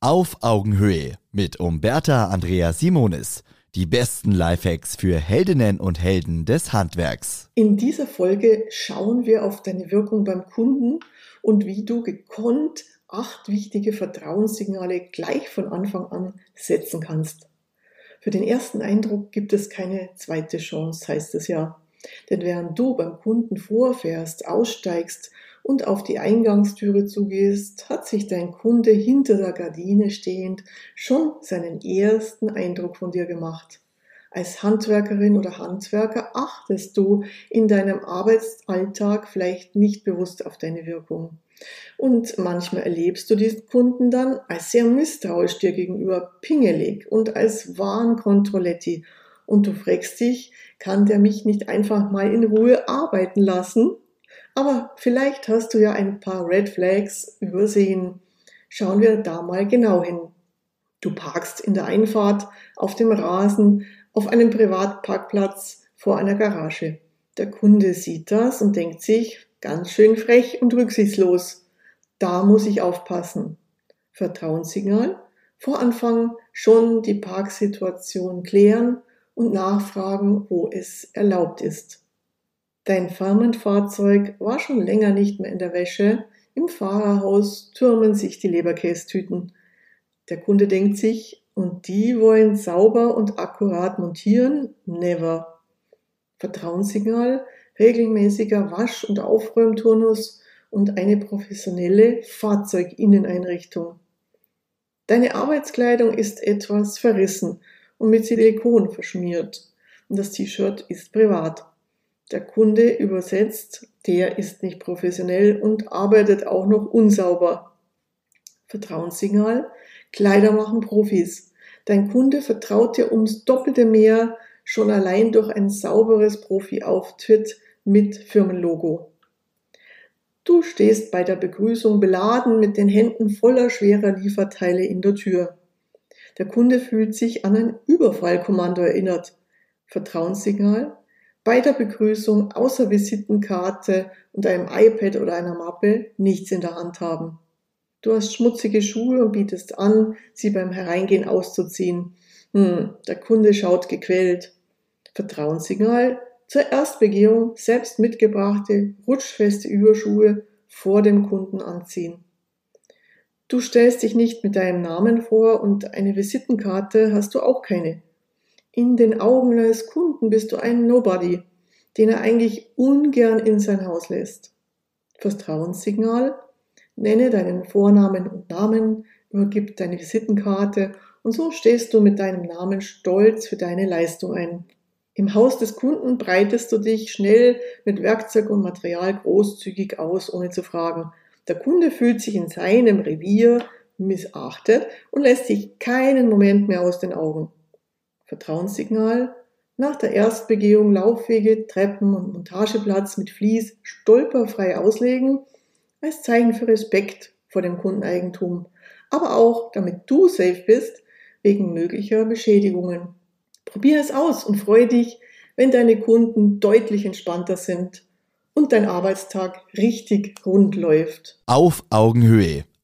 Auf Augenhöhe mit Umberta Andrea Simonis. Die besten Lifehacks für Heldinnen und Helden des Handwerks. In dieser Folge schauen wir auf deine Wirkung beim Kunden und wie du gekonnt acht wichtige Vertrauenssignale gleich von Anfang an setzen kannst. Für den ersten Eindruck gibt es keine zweite Chance, heißt es ja. Denn während du beim Kunden vorfährst, aussteigst und auf die Eingangstüre zugehst, hat sich dein Kunde hinter der Gardine stehend schon seinen ersten Eindruck von dir gemacht. Als Handwerkerin oder Handwerker achtest du in deinem Arbeitsalltag vielleicht nicht bewusst auf deine Wirkung. Und manchmal erlebst du diesen Kunden dann als sehr misstrauisch dir gegenüber, pingelig und als Warenkontrolletti. Und du fragst dich, kann der mich nicht einfach mal in Ruhe arbeiten lassen? Aber vielleicht hast du ja ein paar Red Flags übersehen. Schauen wir da mal genau hin. Du parkst in der Einfahrt auf dem Rasen auf einem Privatparkplatz vor einer Garage. Der Kunde sieht das und denkt sich, ganz schön frech und rücksichtslos. Da muss ich aufpassen. Vertrauenssignal. Vor Anfang schon die Parksituation klären und nachfragen, wo es erlaubt ist. Dein Firmenfahrzeug war schon länger nicht mehr in der Wäsche. Im Fahrerhaus türmen sich die Leberkästüten. Der Kunde denkt sich, und die wollen sauber und akkurat montieren? Never. Vertrauenssignal, regelmäßiger Wasch- und Aufräumturnus und eine professionelle Fahrzeuginneneinrichtung. Deine Arbeitskleidung ist etwas verrissen und mit Silikon verschmiert und das T-Shirt ist privat. Der Kunde übersetzt, der ist nicht professionell und arbeitet auch noch unsauber. Vertrauenssignal, Kleider machen Profis. Dein Kunde vertraut dir ums Doppelte mehr, schon allein durch ein sauberes Profi-Auftritt mit Firmenlogo. Du stehst bei der Begrüßung beladen mit den Händen voller schwerer Lieferteile in der Tür. Der Kunde fühlt sich an ein Überfallkommando erinnert. Vertrauenssignal, bei der Begrüßung außer Visitenkarte und einem iPad oder einer Mappe nichts in der Hand haben. Du hast schmutzige Schuhe und bietest an, sie beim Hereingehen auszuziehen. Hm, der Kunde schaut gequält. Vertrauenssignal zur Erstbegehung selbst mitgebrachte, rutschfeste Überschuhe vor dem Kunden anziehen. Du stellst dich nicht mit deinem Namen vor und eine Visitenkarte hast du auch keine. In den Augen deines Kunden bist du ein Nobody, den er eigentlich ungern in sein Haus lässt. Vertrauenssignal, nenne deinen Vornamen und Namen, übergib deine Visitenkarte und so stehst du mit deinem Namen stolz für deine Leistung ein. Im Haus des Kunden breitest du dich schnell mit Werkzeug und Material großzügig aus, ohne zu fragen. Der Kunde fühlt sich in seinem Revier missachtet und lässt sich keinen Moment mehr aus den Augen. Vertrauenssignal. Nach der Erstbegehung Laufwege, Treppen und Montageplatz mit Vlies stolperfrei auslegen, als Zeichen für Respekt vor dem Kundeneigentum, aber auch damit du safe bist wegen möglicher Beschädigungen. Probier es aus und freue dich, wenn deine Kunden deutlich entspannter sind und dein Arbeitstag richtig rund läuft. Auf Augenhöhe